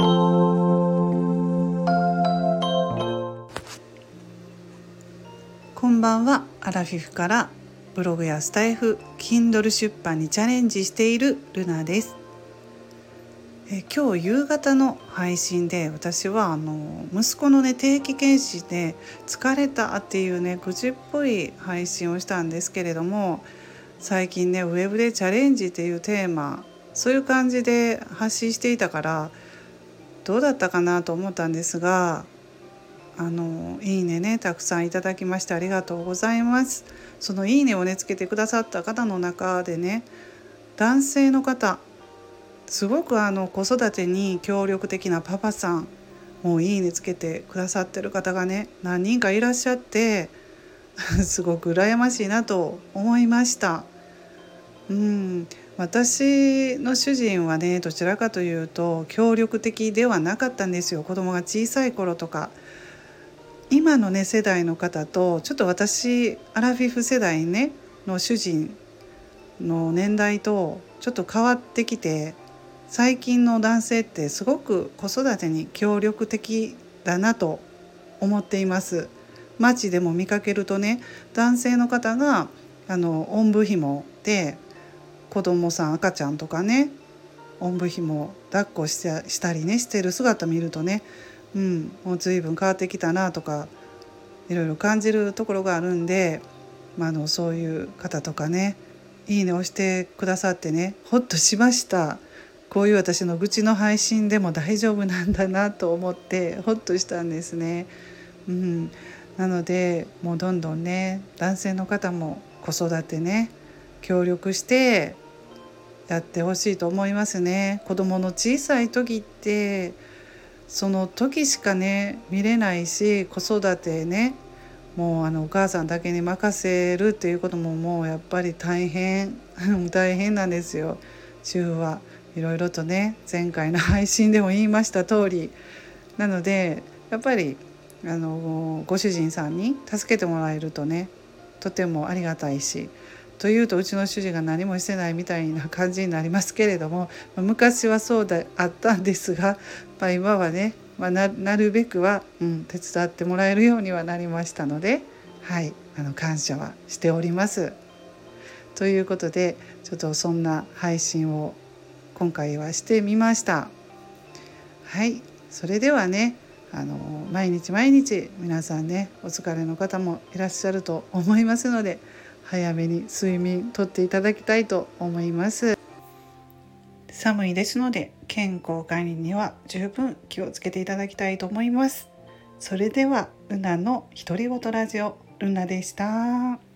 こんばんは。アラフィフからブログやスタイフ Kindle 出版にチャレンジしているルナです。え今日夕方の配信で私はあの息子のね定期検診で疲れたっていうね愚痴っぽい配信をしたんですけれども最近ねウェブでチャレンジっていうテーマそういう感じで発信していたからどうだったかなと思ったんですがあのいいねねたくさんいただきましてありがとうございますそのいいねをねつけてくださった方の中でね男性の方すごくあの子育てに協力的なパパさんもういいねつけてくださってる方がね何人かいらっしゃって すごく羨ましいなと思いました。うん私の主人はねどちらかというと協力的ではなかったんですよ。子供が小さい頃とか。今のね世代の方とちょっと私アラフィフ世代ねの主人の年代とちょっと変わってきて最近の男性ってすごく子育てに協力的だなと思っています。街でも見かけるとね男性の方があのおんぶひもで子供さん赤ちゃんとかねおんぶひも抱っこしてしたりねしてる姿見るとねうんもう随分変わってきたなとかいろいろ感じるところがあるんで、ま、あのそういう方とかねいいね押してくださってねほっとしましたこういう私の愚痴の配信でも大丈夫なんだなと思ってほっとしたんですね。うん、なのでもうどんどんね男性の方も子育てね協力してやってほしいと思いますね。子供の小さい時ってその時しかね見れないし子育てねもうあのお母さんだけに任せるっていうことももうやっぱり大変 大変なんですよ。主婦はいろいろとね前回の配信でも言いました通り。なのでやっぱりあのご主人さんに助けてもらえるとねとてもありがたいし。というとうちの主人が何もしてないみたいな感じになりますけれども昔はそうであったんですが、まあ、今はね、まあ、なるべくは、うん、手伝ってもらえるようにはなりましたので、はい、あの感謝はしております。ということでちょっとそんな配信を今回はしてみました。はいそれではねあの毎日毎日皆さんねお疲れの方もいらっしゃると思いますので早めに睡眠とっていただきたいと思います寒いですので健康管理には十分気をつけていただきたいと思いますそれではルナの独り言ラジオルナでした。